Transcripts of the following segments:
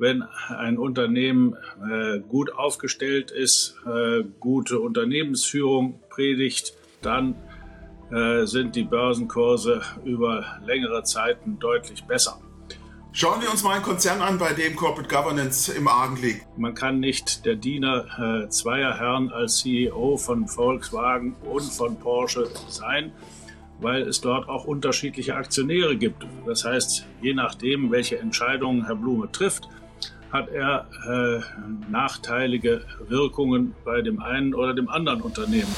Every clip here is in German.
wenn ein Unternehmen äh, gut aufgestellt ist, äh, gute Unternehmensführung predigt, dann äh, sind die Börsenkurse über längere Zeiten deutlich besser. Schauen wir uns mal einen Konzern an, bei dem Corporate Governance im Argen liegt. Man kann nicht der Diener äh, zweier Herren als CEO von Volkswagen und von Porsche sein, weil es dort auch unterschiedliche Aktionäre gibt. Das heißt, je nachdem, welche Entscheidungen Herr Blume trifft, hat er äh, nachteilige Wirkungen bei dem einen oder dem anderen Unternehmen.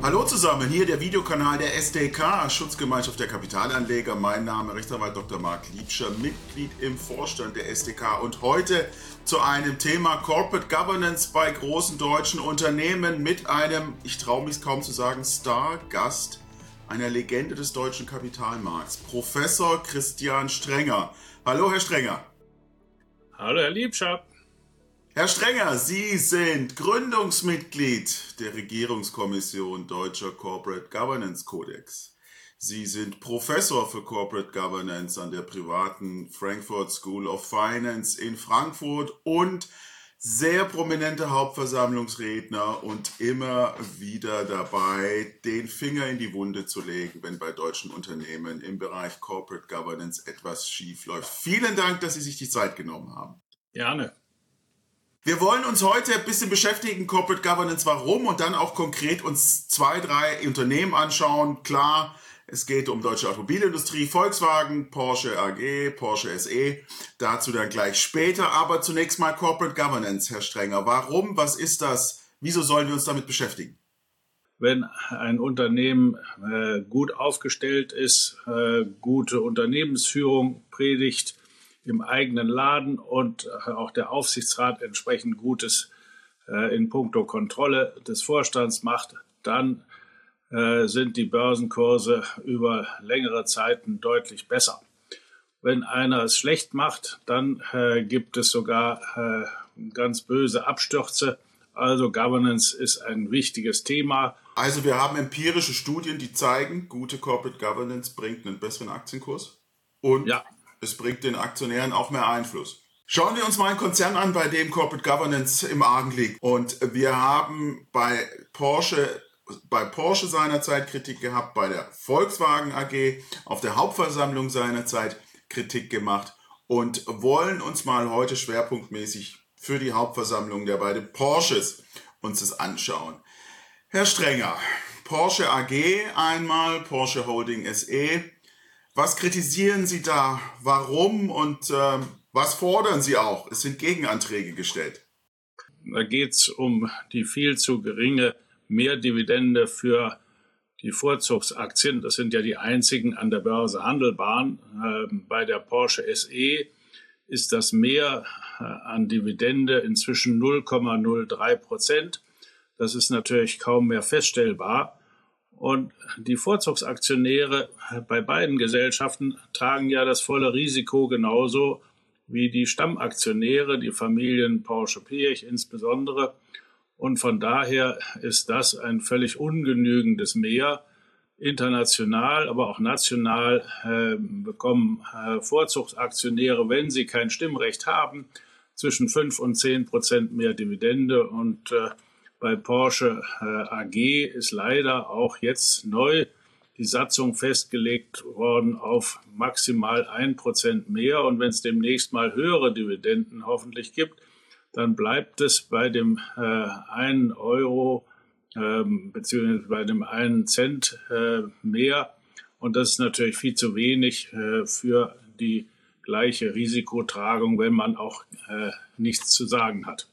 Hallo zusammen, hier der Videokanal der SDK, Schutzgemeinschaft der Kapitalanleger. Mein Name ist Rechtsanwalt Dr. Marc Liebscher, Mitglied im Vorstand der SDK und heute zu einem Thema Corporate Governance bei großen deutschen Unternehmen mit einem, ich traue mich kaum zu sagen, Star-Gast einer Legende des deutschen Kapitalmarkts, Professor Christian Strenger. Hallo, Herr Strenger. Hallo, Herr Liebscher. Herr Strenger, Sie sind Gründungsmitglied der Regierungskommission Deutscher Corporate Governance Codex. Sie sind Professor für Corporate Governance an der privaten Frankfurt School of Finance in Frankfurt und sehr prominente Hauptversammlungsredner und immer wieder dabei, den Finger in die Wunde zu legen, wenn bei deutschen Unternehmen im Bereich Corporate Governance etwas schief läuft. Vielen Dank, dass Sie sich die Zeit genommen haben. Gerne. Wir wollen uns heute ein bisschen beschäftigen, Corporate Governance, warum und dann auch konkret uns zwei, drei Unternehmen anschauen. Klar, es geht um deutsche Automobilindustrie, Volkswagen, Porsche AG, Porsche SE. Dazu dann gleich später. Aber zunächst mal Corporate Governance, Herr Strenger. Warum? Was ist das? Wieso sollen wir uns damit beschäftigen? Wenn ein Unternehmen äh, gut aufgestellt ist, äh, gute Unternehmensführung predigt im eigenen Laden und äh, auch der Aufsichtsrat entsprechend Gutes äh, in puncto Kontrolle des Vorstands macht, dann sind die Börsenkurse über längere Zeiten deutlich besser. Wenn einer es schlecht macht, dann äh, gibt es sogar äh, ganz böse Abstürze. Also Governance ist ein wichtiges Thema. Also wir haben empirische Studien, die zeigen, gute Corporate Governance bringt einen besseren Aktienkurs und ja. es bringt den Aktionären auch mehr Einfluss. Schauen wir uns mal einen Konzern an, bei dem Corporate Governance im Argen liegt. Und wir haben bei Porsche bei Porsche seinerzeit Kritik gehabt, bei der Volkswagen AG auf der Hauptversammlung seinerzeit Kritik gemacht und wollen uns mal heute schwerpunktmäßig für die Hauptversammlung der beiden Porsches uns das anschauen. Herr Strenger, Porsche AG einmal, Porsche Holding SE. Was kritisieren Sie da? Warum und äh, was fordern Sie auch? Es sind Gegenanträge gestellt. Da geht es um die viel zu geringe Mehrdividende für die Vorzugsaktien. Das sind ja die einzigen an der Börse handelbaren. Ähm, bei der Porsche SE ist das Mehr äh, an Dividende inzwischen 0,03 Prozent. Das ist natürlich kaum mehr feststellbar. Und die Vorzugsaktionäre bei beiden Gesellschaften tragen ja das volle Risiko genauso wie die Stammaktionäre, die Familien Porsche Piech insbesondere. Und von daher ist das ein völlig ungenügendes Mehr. International, aber auch national äh, bekommen äh, Vorzugsaktionäre, wenn sie kein Stimmrecht haben, zwischen fünf und zehn Prozent mehr Dividende. Und äh, bei Porsche äh, AG ist leider auch jetzt neu die Satzung festgelegt worden auf maximal ein Prozent mehr. Und wenn es demnächst mal höhere Dividenden hoffentlich gibt, dann bleibt es bei dem äh, einen Euro ähm, beziehungsweise bei dem einen Cent äh, mehr. Und das ist natürlich viel zu wenig äh, für die gleiche Risikotragung, wenn man auch äh, nichts zu sagen hat.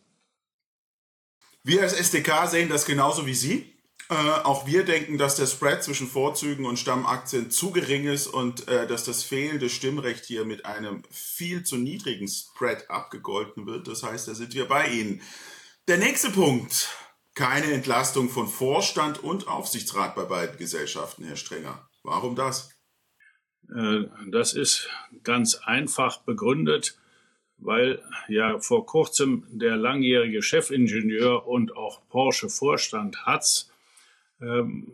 Wir als SDK sehen das genauso wie Sie. Äh, auch wir denken, dass der Spread zwischen Vorzügen und Stammaktien zu gering ist und äh, dass das fehlende Stimmrecht hier mit einem viel zu niedrigen Spread abgegolten wird. Das heißt, da sind wir bei Ihnen. Der nächste Punkt. Keine Entlastung von Vorstand und Aufsichtsrat bei beiden Gesellschaften, Herr Strenger. Warum das? Äh, das ist ganz einfach begründet, weil ja vor kurzem der langjährige Chefingenieur und auch Porsche-Vorstand Hatz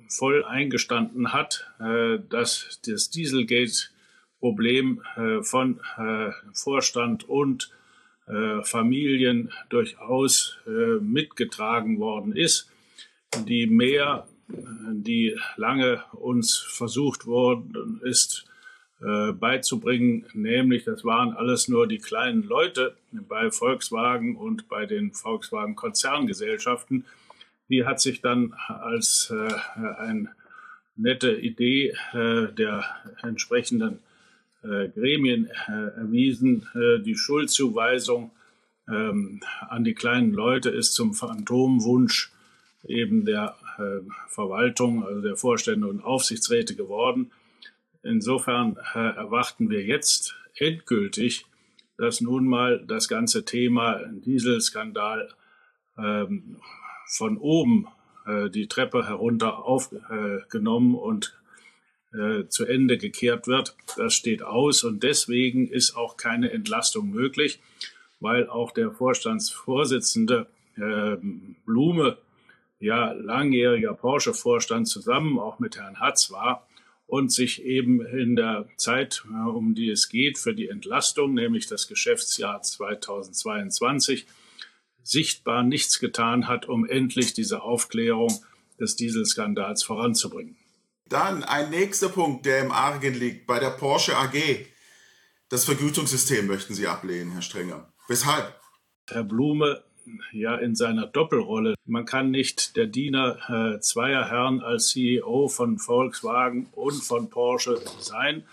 voll eingestanden hat, äh, dass das Dieselgate-Problem äh, von äh, Vorstand und Familien durchaus mitgetragen worden ist. Die mehr, die lange uns versucht worden ist, beizubringen, nämlich das waren alles nur die kleinen Leute bei Volkswagen und bei den Volkswagen Konzerngesellschaften, die hat sich dann als äh, eine nette Idee äh, der entsprechenden äh, Gremien äh, erwiesen. Äh, die Schuldzuweisung ähm, an die kleinen Leute ist zum Phantomwunsch eben der äh, Verwaltung, also der Vorstände und Aufsichtsräte geworden. Insofern erwarten wir jetzt endgültig, dass nun mal das ganze Thema Dieselskandal ähm, von oben äh, die Treppe herunter aufgenommen äh, und äh, zu Ende gekehrt wird. Das steht aus und deswegen ist auch keine Entlastung möglich, weil auch der Vorstandsvorsitzende äh, Blume ja langjähriger Porsche-Vorstand zusammen auch mit Herrn Hatz war und sich eben in der Zeit, äh, um die es geht, für die Entlastung, nämlich das Geschäftsjahr 2022, sichtbar nichts getan hat, um endlich diese Aufklärung des Dieselskandals voranzubringen. Dann ein nächster Punkt, der im Argen liegt, bei der Porsche AG. Das Vergütungssystem möchten Sie ablehnen, Herr Strenger. Weshalb? Herr Blume, ja in seiner Doppelrolle. Man kann nicht der Diener äh, zweier Herren als CEO von Volkswagen und von Porsche sein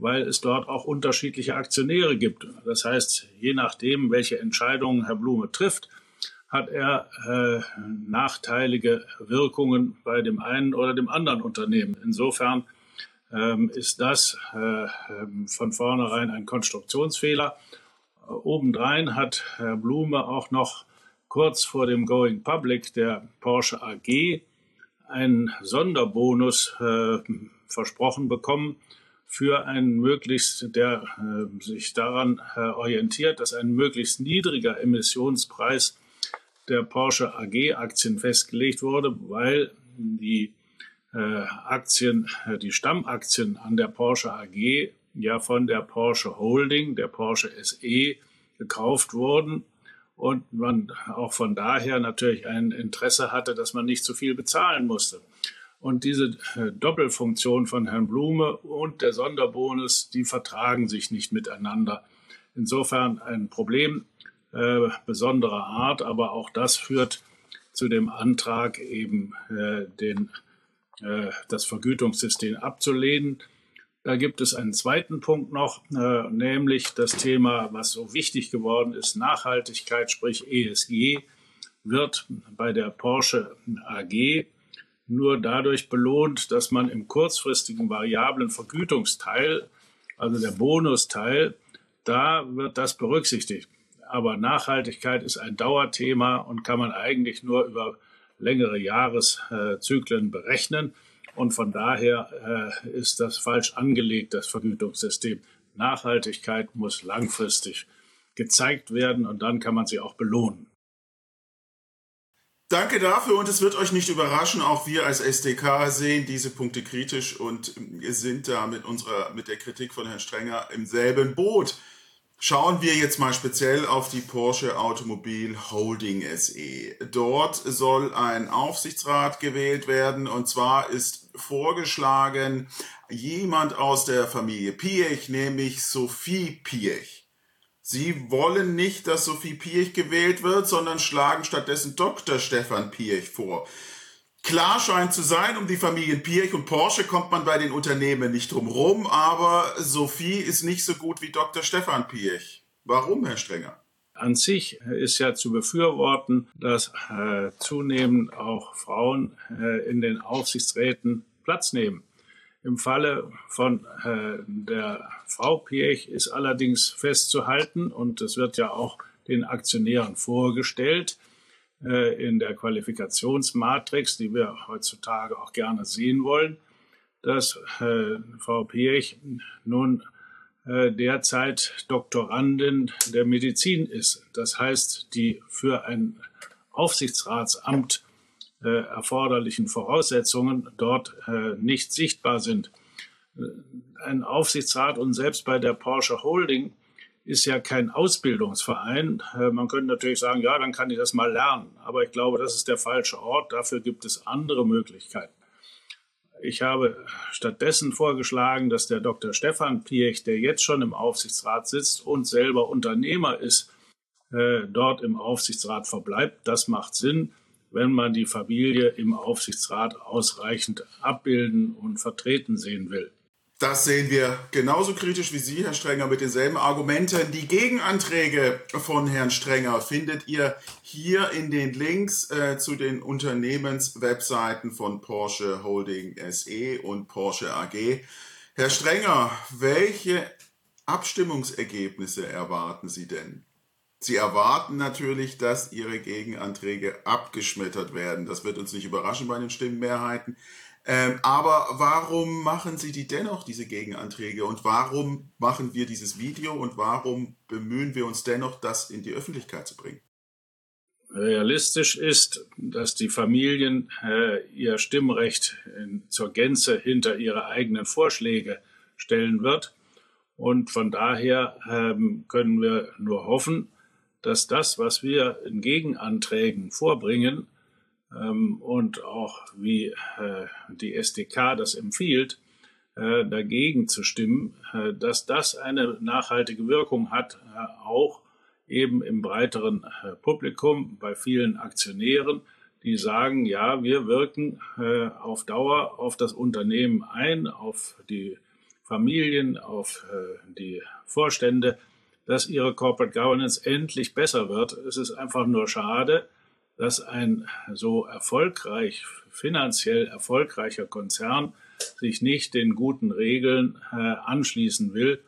weil es dort auch unterschiedliche Aktionäre gibt. Das heißt, je nachdem, welche Entscheidungen Herr Blume trifft, hat er äh, nachteilige Wirkungen bei dem einen oder dem anderen Unternehmen. Insofern ähm, ist das äh, ähm, von vornherein ein Konstruktionsfehler. Obendrein hat Herr Blume auch noch kurz vor dem Going Public der Porsche AG einen Sonderbonus äh, versprochen bekommen, für einen möglichst, der äh, sich daran äh, orientiert, dass ein möglichst niedriger Emissionspreis der Porsche AG Aktien festgelegt wurde, weil die äh, Aktien, äh, die Stammaktien an der Porsche AG ja von der Porsche Holding, der Porsche SE gekauft wurden und man auch von daher natürlich ein Interesse hatte, dass man nicht zu viel bezahlen musste. Und diese äh, Doppelfunktion von Herrn Blume und der Sonderbonus, die vertragen sich nicht miteinander. Insofern ein Problem äh, besonderer Art, aber auch das führt zu dem Antrag, eben äh, den, äh, das Vergütungssystem abzulehnen. Da gibt es einen zweiten Punkt noch, äh, nämlich das Thema, was so wichtig geworden ist, Nachhaltigkeit, sprich ESG, wird bei der Porsche AG nur dadurch belohnt, dass man im kurzfristigen variablen Vergütungsteil, also der Bonusteil, da wird das berücksichtigt. Aber Nachhaltigkeit ist ein Dauerthema und kann man eigentlich nur über längere Jahreszyklen berechnen. Und von daher äh, ist das falsch angelegt, das Vergütungssystem. Nachhaltigkeit muss langfristig gezeigt werden und dann kann man sie auch belohnen. Danke dafür und es wird euch nicht überraschen, auch wir als SDK sehen diese Punkte kritisch und sind da mit unserer, mit der Kritik von Herrn Strenger im selben Boot. Schauen wir jetzt mal speziell auf die Porsche Automobil Holding SE. Dort soll ein Aufsichtsrat gewählt werden und zwar ist vorgeschlagen jemand aus der Familie Piech, nämlich Sophie Piech. Sie wollen nicht, dass Sophie Piech gewählt wird, sondern schlagen stattdessen Dr. Stefan Piech vor. Klar scheint zu sein, um die Familien Piech und Porsche kommt man bei den Unternehmen nicht drum rum, aber Sophie ist nicht so gut wie Dr. Stefan Piech. Warum, Herr Strenger? An sich ist ja zu befürworten, dass äh, zunehmend auch Frauen äh, in den Aufsichtsräten Platz nehmen. Im Falle von äh, der Frau Piech ist allerdings festzuhalten, und es wird ja auch den Aktionären vorgestellt, äh, in der Qualifikationsmatrix, die wir heutzutage auch gerne sehen wollen, dass äh, Frau Piech nun äh, derzeit Doktorandin der Medizin ist. Das heißt, die für ein Aufsichtsratsamt äh, erforderlichen Voraussetzungen dort äh, nicht sichtbar sind. Äh, ein Aufsichtsrat und selbst bei der Porsche Holding ist ja kein Ausbildungsverein. Äh, man könnte natürlich sagen, ja, dann kann ich das mal lernen. Aber ich glaube, das ist der falsche Ort. Dafür gibt es andere Möglichkeiten. Ich habe stattdessen vorgeschlagen, dass der Dr. Stefan Piech, der jetzt schon im Aufsichtsrat sitzt und selber Unternehmer ist, äh, dort im Aufsichtsrat verbleibt. Das macht Sinn, wenn man die Familie im Aufsichtsrat ausreichend abbilden und vertreten sehen will. Das sehen wir genauso kritisch wie Sie, Herr Strenger, mit denselben Argumenten. Die Gegenanträge von Herrn Strenger findet ihr hier in den Links äh, zu den Unternehmenswebseiten von Porsche Holding SE und Porsche AG. Herr Strenger, welche Abstimmungsergebnisse erwarten Sie denn? Sie erwarten natürlich, dass Ihre Gegenanträge abgeschmettert werden. Das wird uns nicht überraschen bei den Stimmenmehrheiten. Ähm, aber warum machen Sie die dennoch, diese Gegenanträge? Und warum machen wir dieses Video? Und warum bemühen wir uns dennoch, das in die Öffentlichkeit zu bringen? Realistisch ist, dass die Familien äh, ihr Stimmrecht in, zur Gänze hinter ihre eigenen Vorschläge stellen wird. Und von daher ähm, können wir nur hoffen, dass das, was wir in Gegenanträgen vorbringen, ähm, und auch wie äh, die SDK das empfiehlt, äh, dagegen zu stimmen, äh, dass das eine nachhaltige Wirkung hat, auch eben im breiteren Publikum, bei vielen Aktionären, die sagen, ja, wir wirken auf Dauer auf das Unternehmen ein, auf die Familien, auf die Vorstände, dass ihre Corporate Governance endlich besser wird. Es ist einfach nur schade, dass ein so erfolgreich, finanziell erfolgreicher Konzern sich nicht den guten Regeln äh, anschließen will.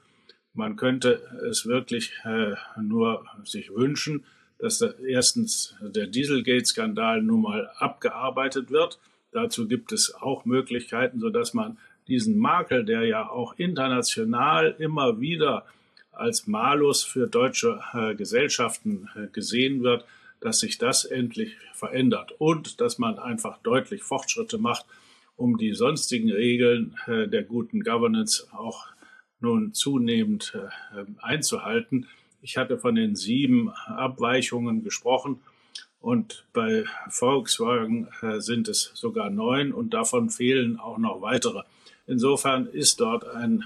Man könnte es wirklich äh, nur sich wünschen, dass da erstens der Dieselgate-Skandal nun mal abgearbeitet wird. Dazu gibt es auch Möglichkeiten, sodass man diesen Makel, der ja auch international immer wieder als Malus für deutsche äh, Gesellschaften äh, gesehen wird, dass sich das endlich verändert und dass man einfach deutlich Fortschritte macht, um die sonstigen Regeln äh, der guten Governance auch nun zunehmend äh, einzuhalten. Ich hatte von den sieben Abweichungen gesprochen und bei Volkswagen äh, sind es sogar neun und davon fehlen auch noch weitere. Insofern ist dort ein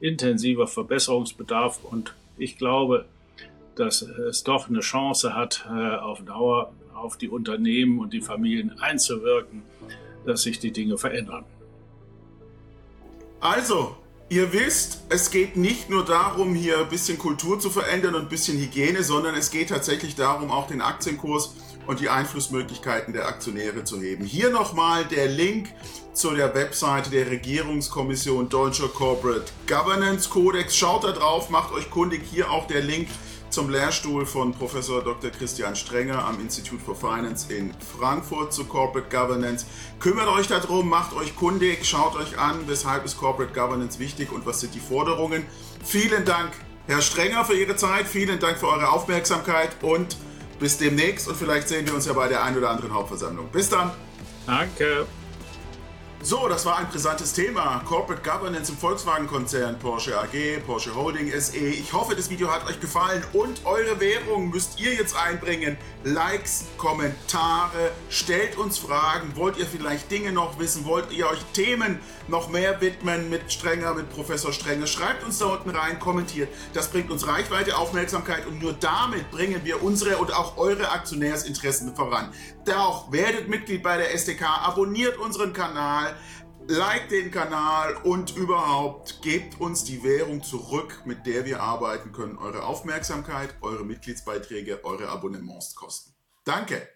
intensiver Verbesserungsbedarf und ich glaube, dass es doch eine Chance hat, äh, auf Dauer auf die Unternehmen und die Familien einzuwirken, dass sich die Dinge verändern. Also, ihr wisst, es geht nicht nur darum, hier ein bisschen Kultur zu verändern und ein bisschen Hygiene, sondern es geht tatsächlich darum, auch den Aktienkurs und die Einflussmöglichkeiten der Aktionäre zu heben. Hier nochmal der Link zu der Webseite der Regierungskommission Deutscher Corporate Governance Codex. Schaut da drauf, macht euch kundig. Hier auch der Link zum Lehrstuhl von Professor Dr. Christian Strenger am Institute for Finance in Frankfurt zu Corporate Governance. Kümmert euch darum, macht euch kundig, schaut euch an, weshalb ist Corporate Governance wichtig und was sind die Forderungen. Vielen Dank, Herr Strenger, für Ihre Zeit. Vielen Dank für eure Aufmerksamkeit und bis demnächst und vielleicht sehen wir uns ja bei der ein oder anderen Hauptversammlung. Bis dann. Danke. So, das war ein brisantes Thema. Corporate Governance im Volkswagen-Konzern, Porsche AG, Porsche Holding SE. Ich hoffe, das Video hat euch gefallen und eure Währung müsst ihr jetzt einbringen. Likes, Kommentare, stellt uns Fragen. Wollt ihr vielleicht Dinge noch wissen? Wollt ihr euch Themen noch mehr widmen mit Strenger, mit Professor Strenger? Schreibt uns da unten rein, kommentiert. Das bringt uns Reichweite, Aufmerksamkeit und nur damit bringen wir unsere und auch eure Aktionärsinteressen voran. Doch werdet Mitglied bei der SDK, abonniert unseren Kanal, liked den Kanal und überhaupt gebt uns die Währung zurück, mit der wir arbeiten können. Eure Aufmerksamkeit, eure Mitgliedsbeiträge, eure Abonnements kosten. Danke!